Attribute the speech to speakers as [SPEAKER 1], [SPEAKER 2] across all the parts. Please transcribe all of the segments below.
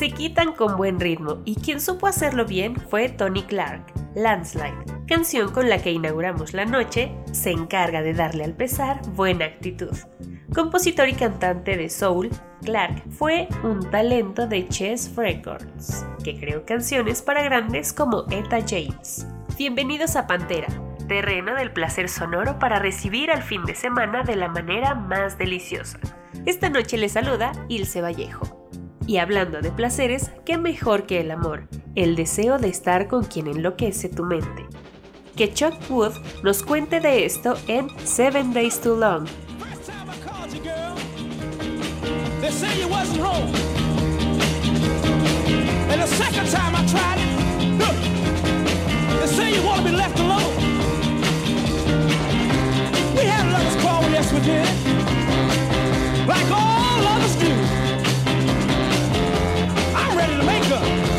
[SPEAKER 1] Se quitan con buen ritmo y quien supo hacerlo bien fue Tony Clark. Landslide, canción con la que inauguramos la noche, se encarga de darle al pesar buena actitud. Compositor y cantante de soul, Clark fue un talento de Chess Records, que creó canciones para grandes como Etta James. Bienvenidos a Pantera, terreno del placer sonoro para recibir al fin de semana de la manera más deliciosa. Esta noche les saluda Ilse Vallejo. Y hablando de placeres, ¿qué mejor que el amor? El deseo de estar con quien enloquece tu mente. Que Chuck Wood nos cuente de esto en Seven Days Too Long. Like all others do.
[SPEAKER 2] Chuck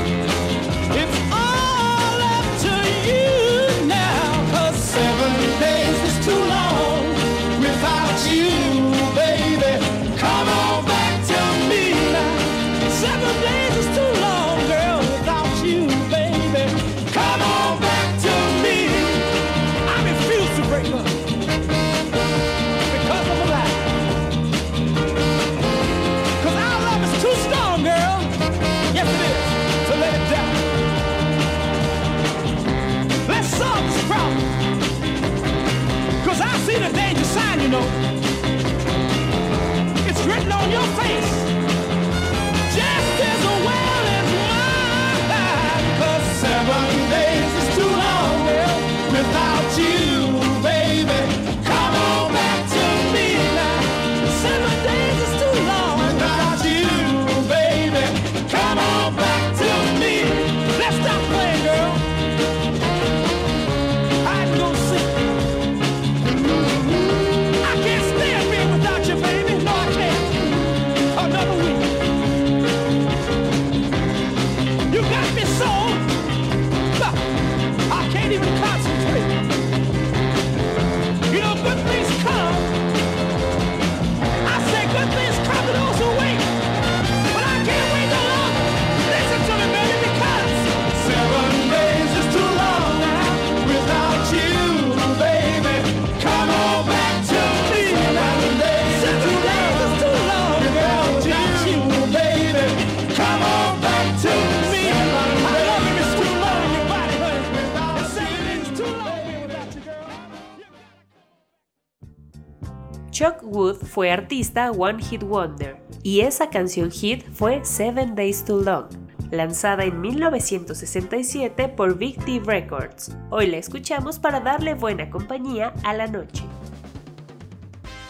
[SPEAKER 2] One Hit Wonder y esa canción hit fue Seven Days Too Long, lanzada en 1967 por Big Records. Hoy la escuchamos para darle buena compañía a la noche.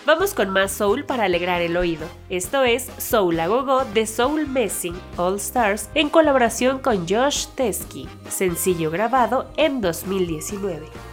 [SPEAKER 2] Vamos con más soul para alegrar el oído. Esto es Soul a Gogo de Soul Messing All Stars en colaboración con Josh Teskey, sencillo grabado en 2019.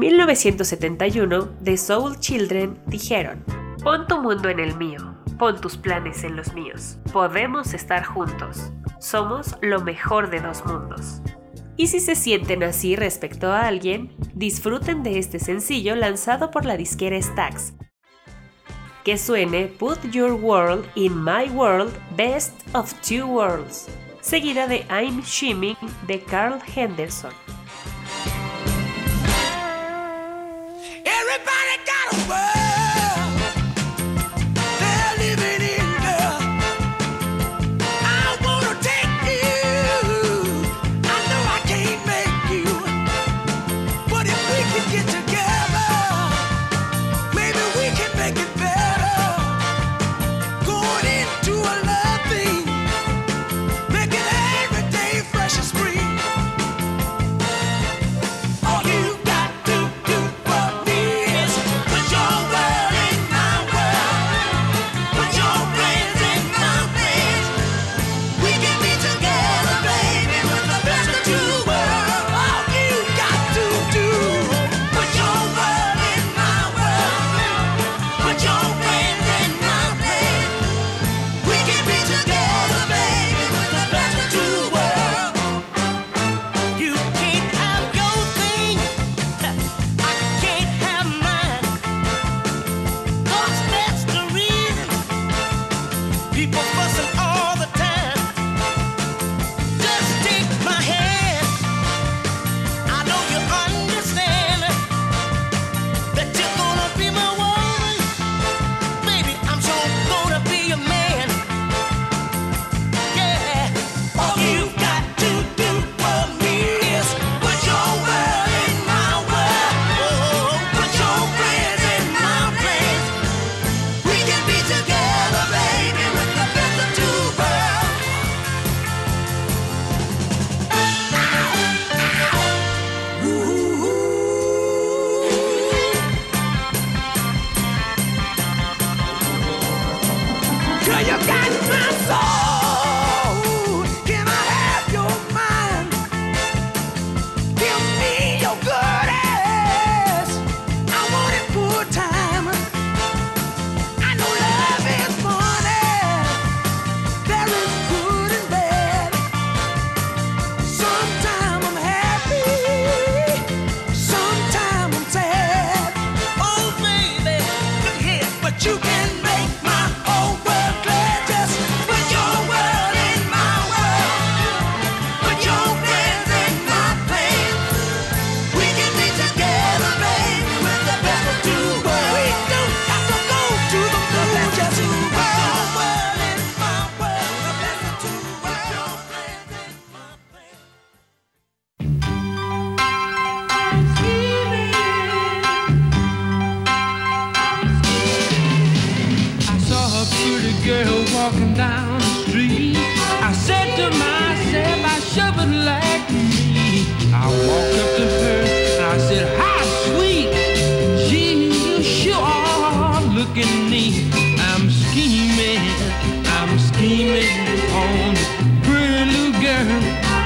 [SPEAKER 2] 1971, The Soul Children dijeron, pon tu mundo en el mío, pon tus planes en los míos, podemos estar juntos, somos lo mejor de dos mundos. Y si se sienten así respecto a alguien, disfruten de este sencillo lanzado por la disquera Stax. Que suene Put Your World in My World, Best of Two Worlds, seguida de I'm Shimming de Carl Henderson.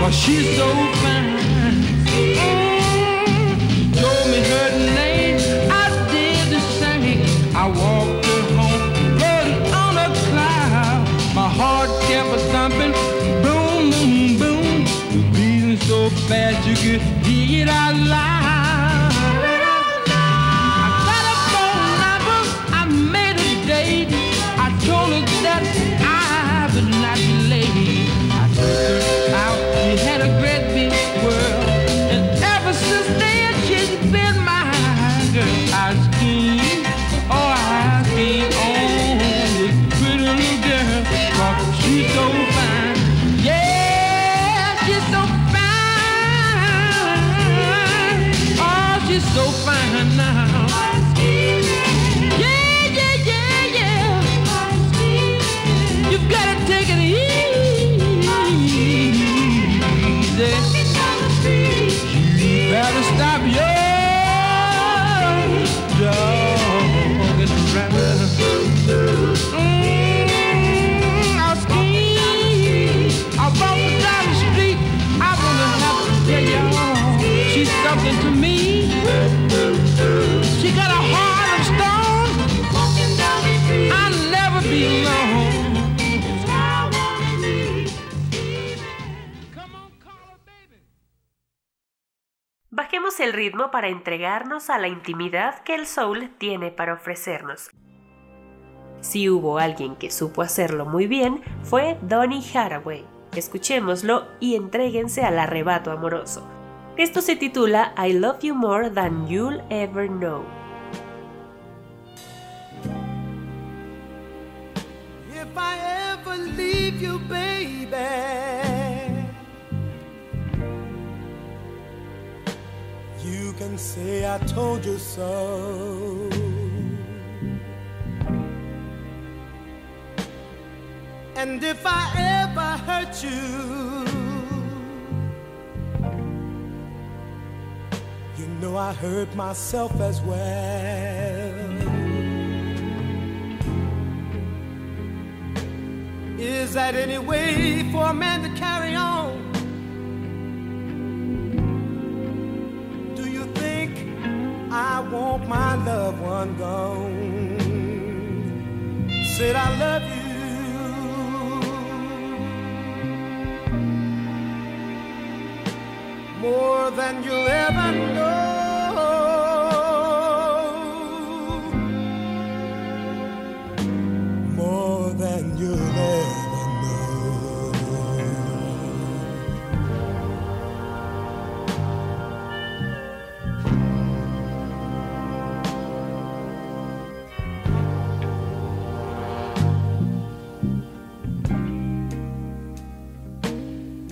[SPEAKER 2] Cause she's so fine.
[SPEAKER 3] El ritmo para entregarnos a la intimidad que el soul tiene para ofrecernos. Si hubo alguien que supo hacerlo muy bien, fue Donny Haraway. Escuchémoslo y entréguense al arrebato amoroso. Esto se titula I Love You More Than You'll Ever Know. If I ever leave you, baby. Can say I told you so. And if I ever hurt you, you know I hurt myself as well. Is that any way for a man to carry on? I want my loved one gone. Said I love you more than you'll ever know.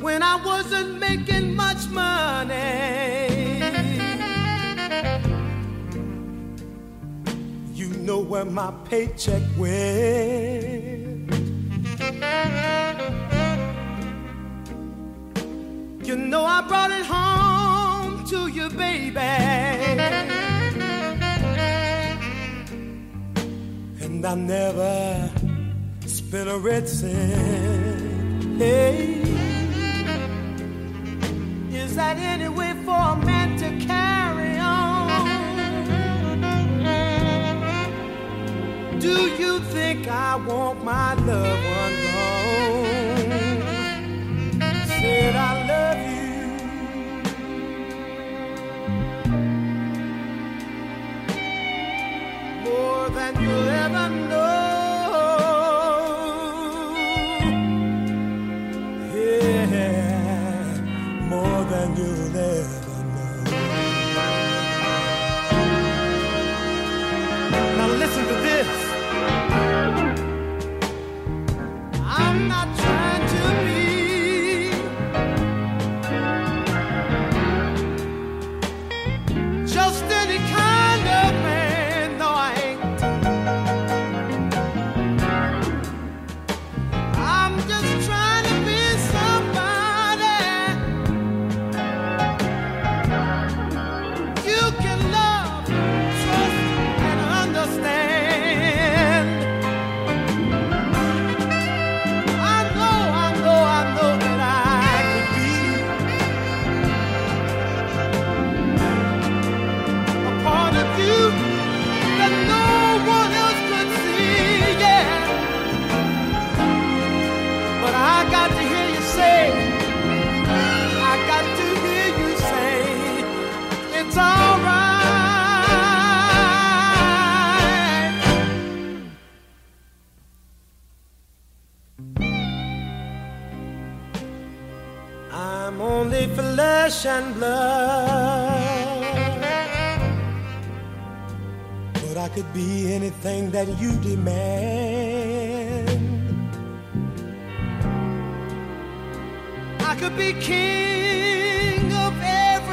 [SPEAKER 3] When I wasn't making much money. You know where my paycheck went. You know I brought it home to you, baby. And I never spent a red cent. Hey, is that any way for a man to carry on? Do you think I want my loved one? Said I love you. More than you'll ever know. That you demand. I could be king of everything.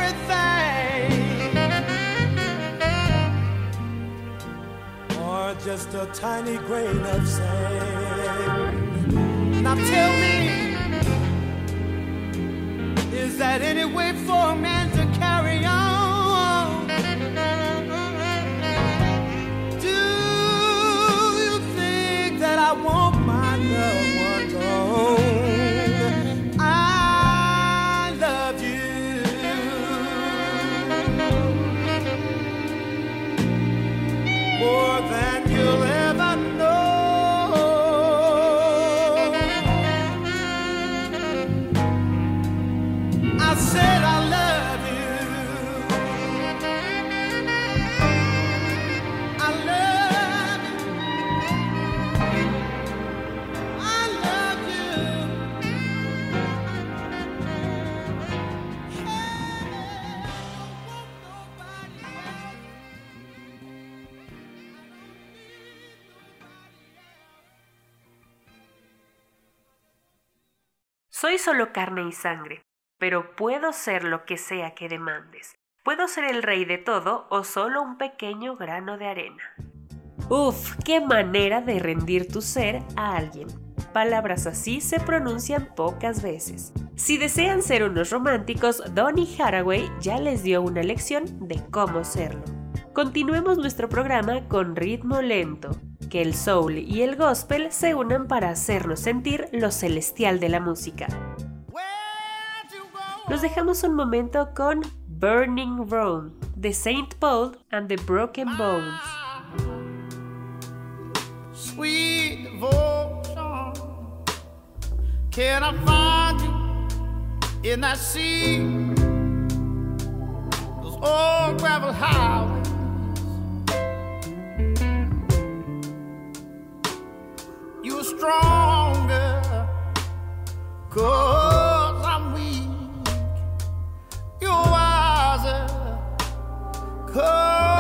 [SPEAKER 3] Or just a tiny grain of sand. Now tell me. Is that any way for a
[SPEAKER 4] Soy solo carne y sangre, pero puedo ser lo que sea que demandes. Puedo ser el rey de todo o solo un pequeño grano de arena. Uf, qué manera de rendir tu ser a alguien. Palabras así se pronuncian pocas veces. Si desean ser unos románticos, Donny Haraway ya les dio una lección de cómo serlo. Continuemos nuestro programa con ritmo lento, que el soul y el gospel se unan para hacernos sentir lo celestial de la música. Nos dejamos un momento con Burning Rome de Saint Paul and the Broken Bones.
[SPEAKER 3] sweet devotion. Can I find you in that sea? Those old gravel highways. You're stronger, Come.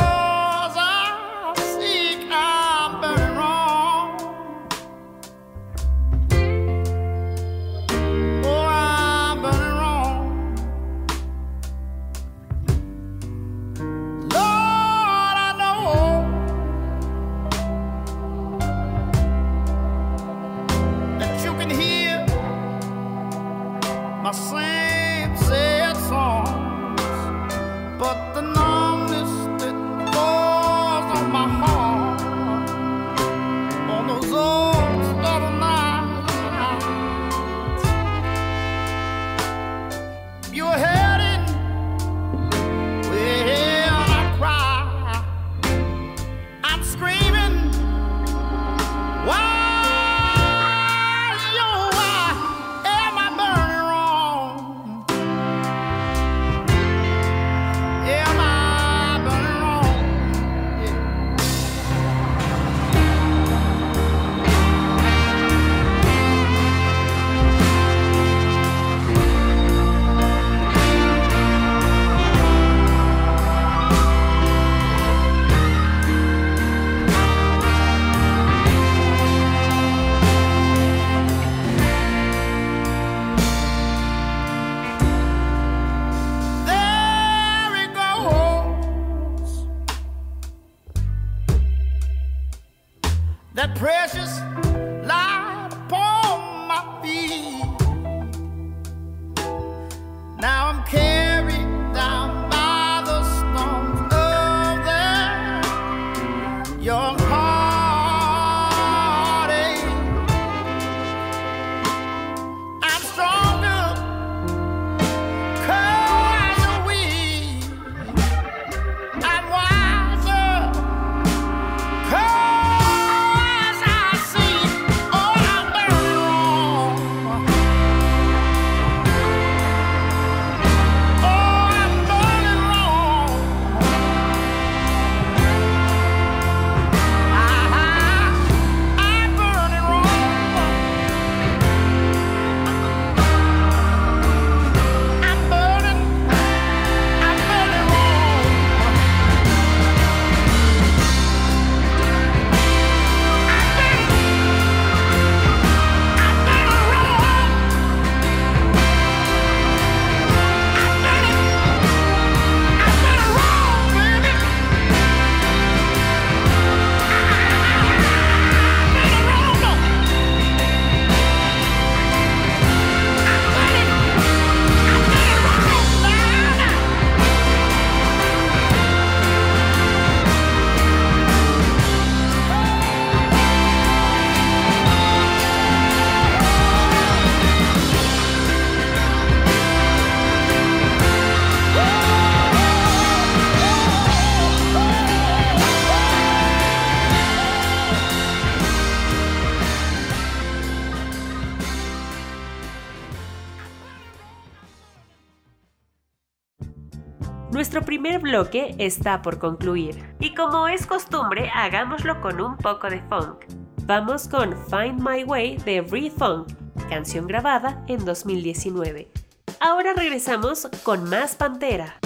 [SPEAKER 4] Nuestro primer bloque está por concluir, y como es costumbre, hagámoslo con un poco de funk. Vamos con Find My Way de Free Funk, canción grabada en 2019. Ahora regresamos con más Pantera.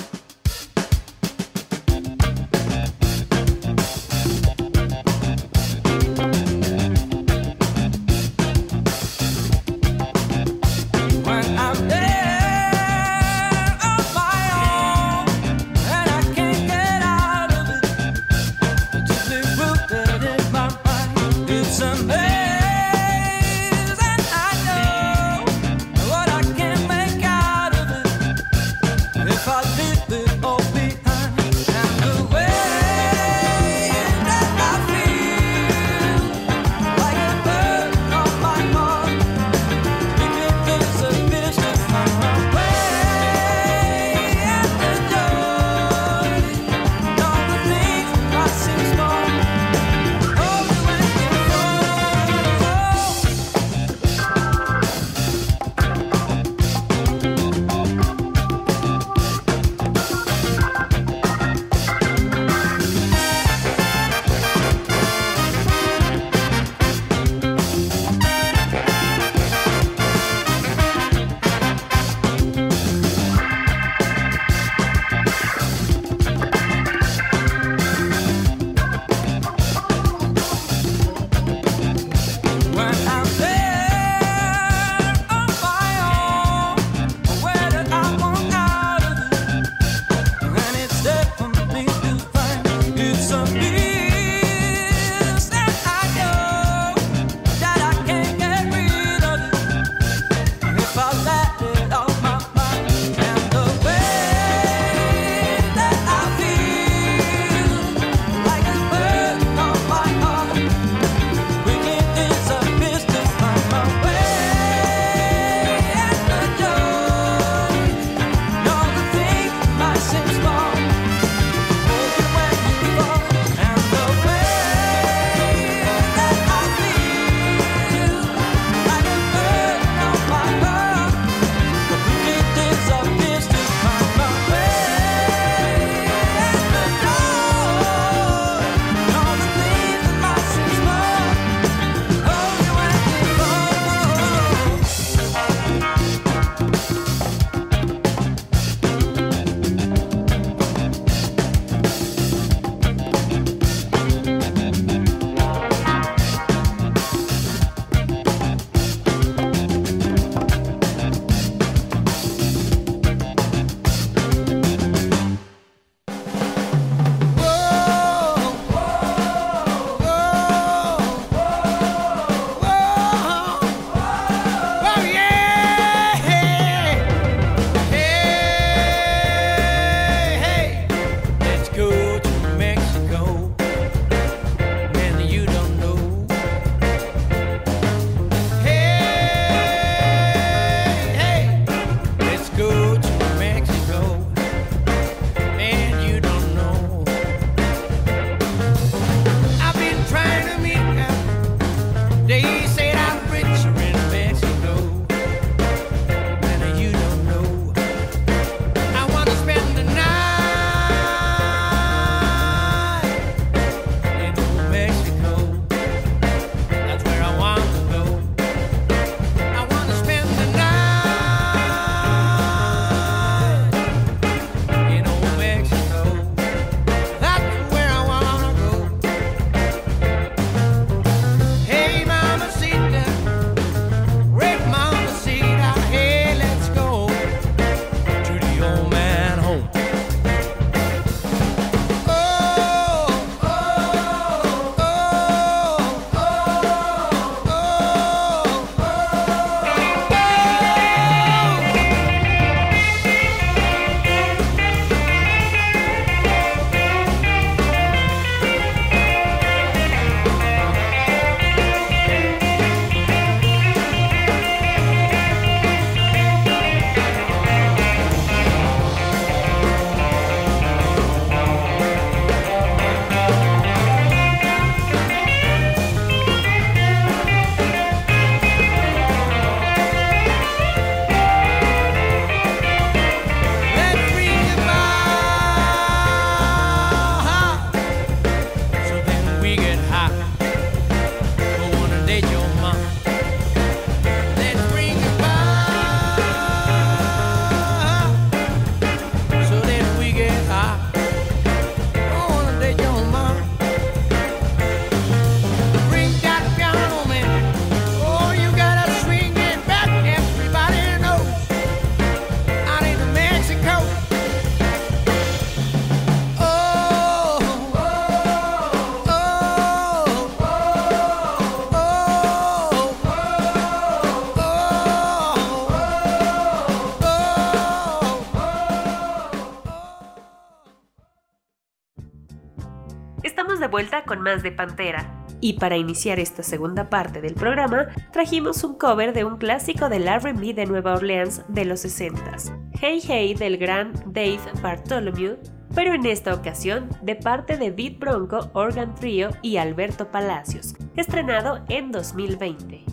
[SPEAKER 4] Más de Pantera. Y para iniciar esta segunda parte del programa, trajimos un cover de un clásico del RB de Nueva Orleans de los 60s, Hey Hey del gran Dave Bartholomew, pero en esta ocasión de parte de Beat Bronco, Organ Trio y Alberto Palacios, estrenado en 2020.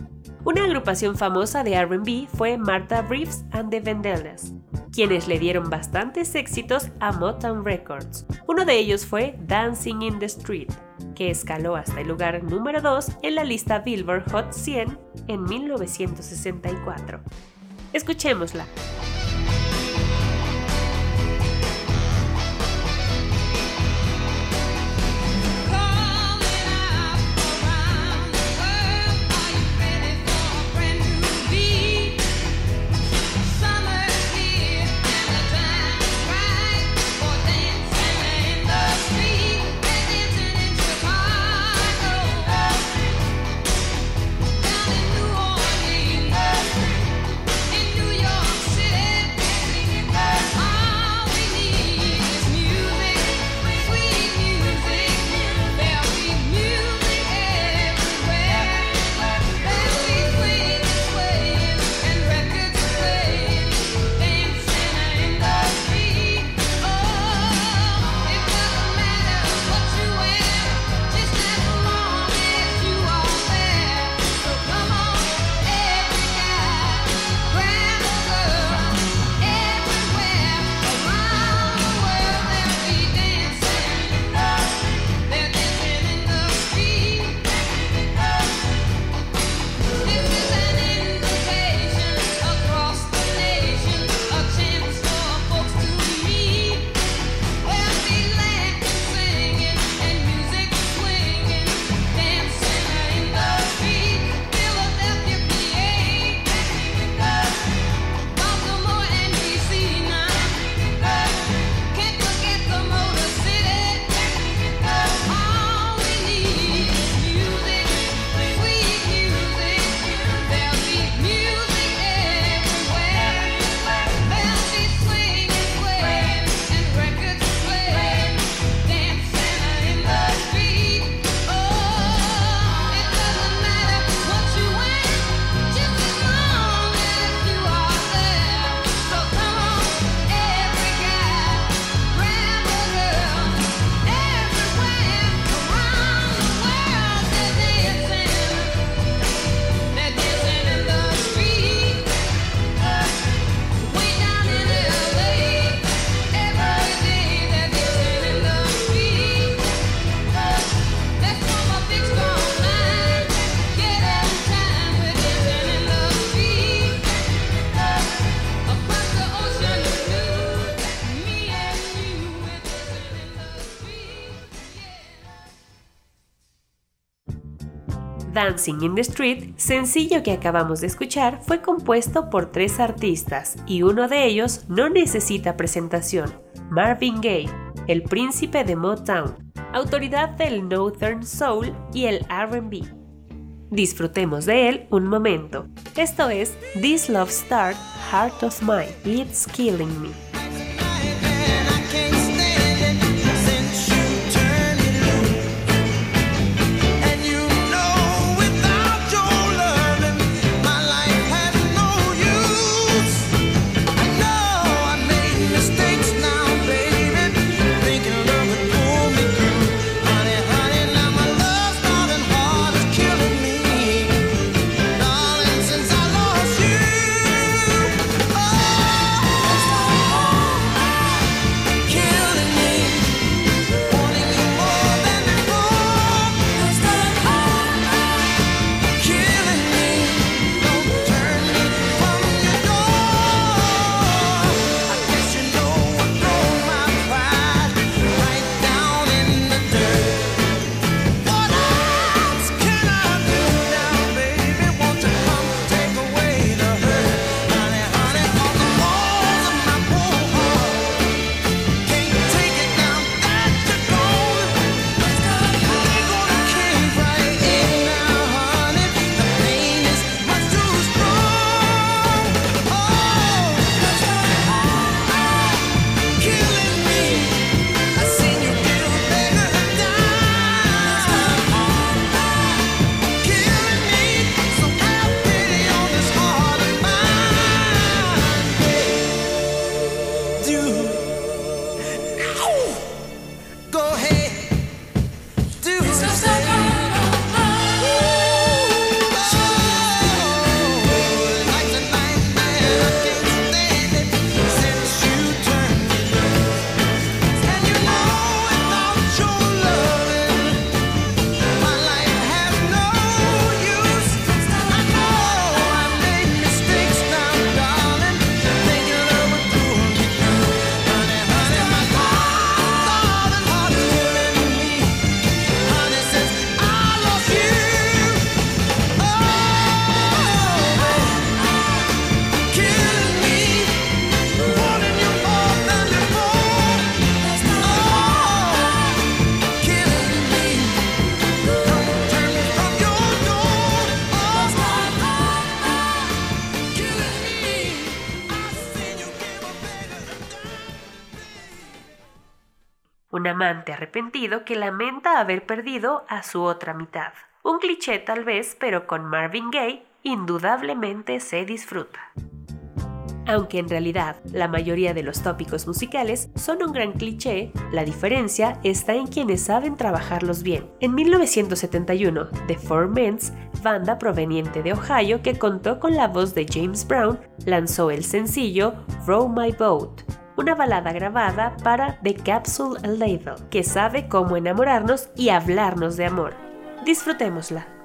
[SPEAKER 4] Una agrupación famosa de RB fue Martha Reeves and the Vandellas, quienes le dieron bastantes éxitos a Motown Records. Uno de ellos fue Dancing in the Street, que escaló hasta el lugar número 2 en la lista Billboard Hot 100 en 1964. Escuchémosla. Dancing in the Street, sencillo que acabamos de escuchar, fue compuesto por tres artistas y uno de ellos no necesita presentación, Marvin Gaye, el príncipe de Motown, autoridad del Northern Soul y el RB. Disfrutemos de él un momento. Esto es This Love Start, Heart of Mine, It's Killing Me.
[SPEAKER 5] arrepentido que lamenta haber perdido a su otra mitad. Un cliché tal vez, pero con Marvin Gaye indudablemente se disfruta. Aunque en realidad la mayoría de los tópicos musicales son un gran cliché, la diferencia está en quienes saben trabajarlos bien. En 1971, The Four Men's, banda proveniente de Ohio que contó con la voz de James Brown, lanzó el sencillo Row My Boat, una balada grabada para The Capsule Label, que sabe cómo enamorarnos y hablarnos de amor. Disfrutémosla.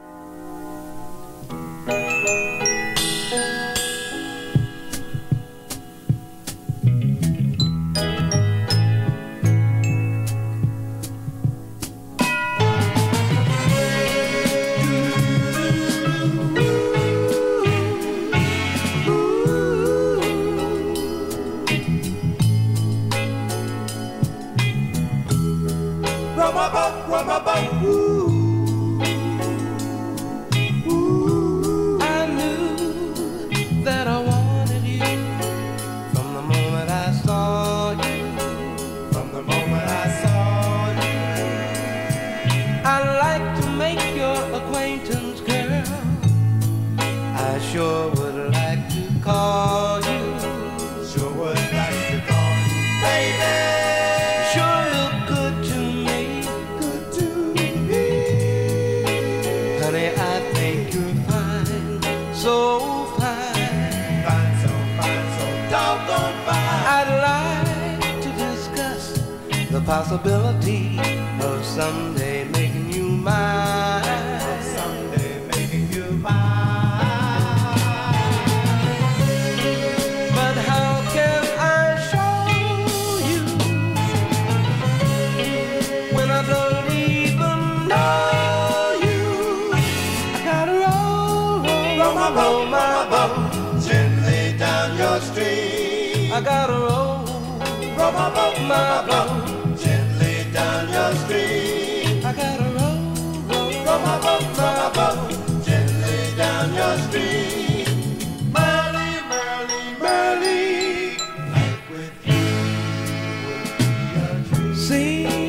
[SPEAKER 5] see.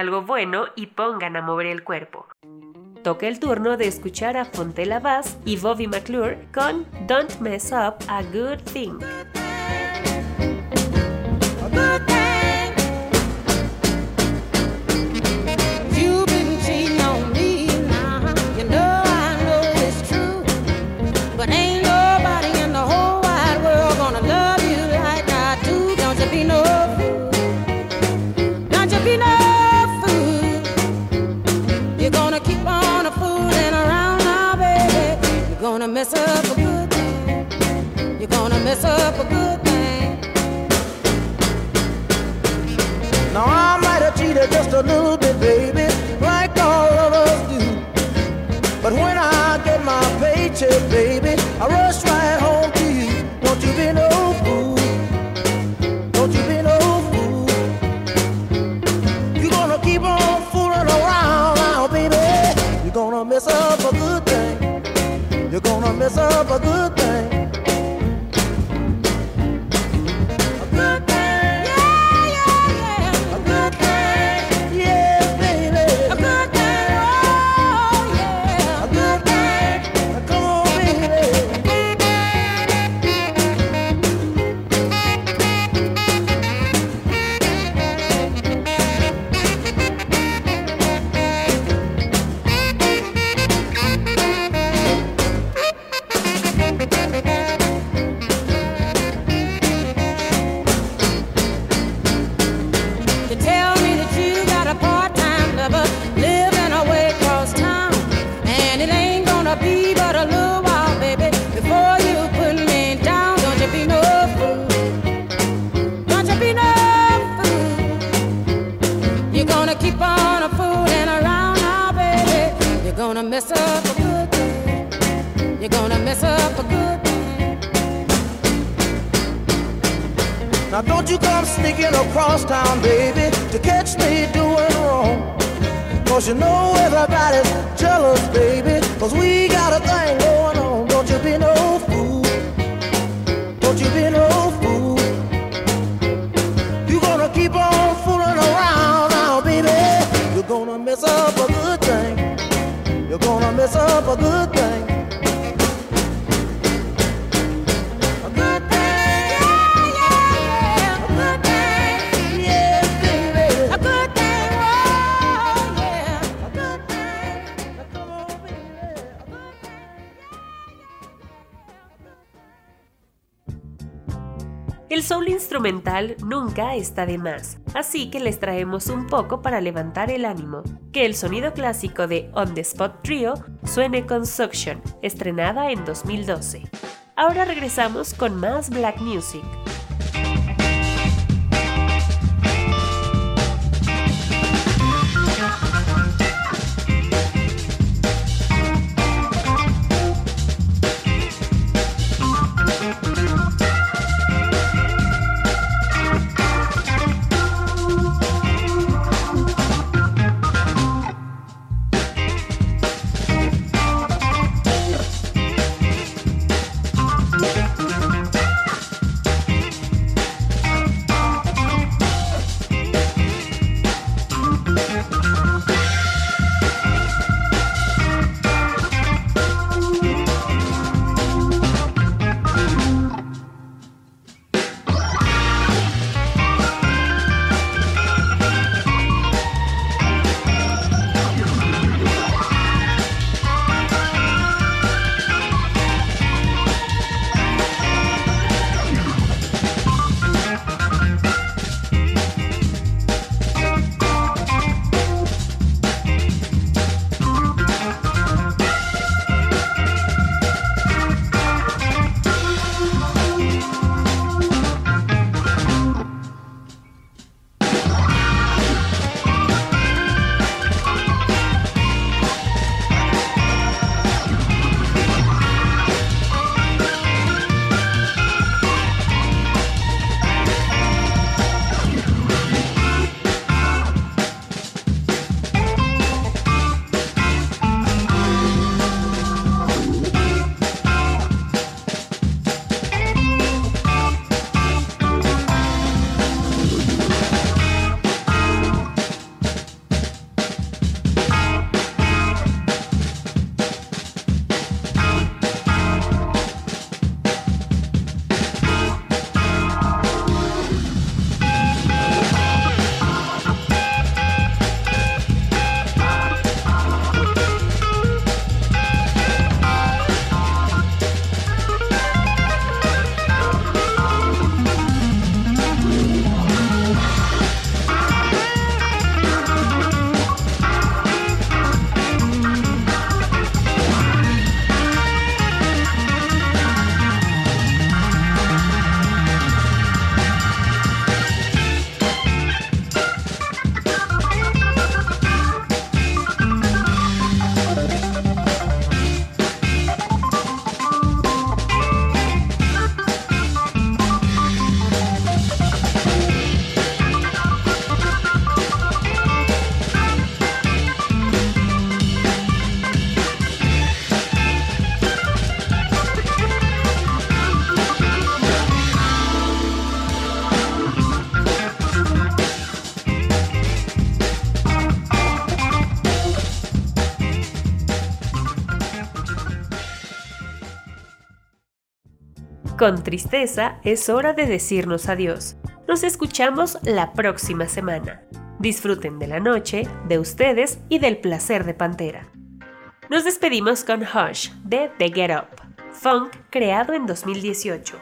[SPEAKER 5] algo bueno y pongan a mover el cuerpo. Toca el turno de escuchar a Fontella Bass y Bobby McClure con Don't Mess Up a Good Thing.
[SPEAKER 6] a
[SPEAKER 7] little bit, baby, like all of us do. But when I get my paycheck, baby,
[SPEAKER 4] El soul instrumental nunca está de más, así que les traemos un poco para levantar el ánimo. Que el sonido clásico de On the Spot Trio suene con Suction, estrenada en 2012. Ahora regresamos con más Black Music.
[SPEAKER 8] Con tristeza, es hora de decirnos adiós. Nos escuchamos la próxima semana. Disfruten de la noche, de ustedes y del placer de Pantera. Nos despedimos con Hush de The Get Up, funk creado en 2018.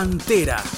[SPEAKER 9] Pantera.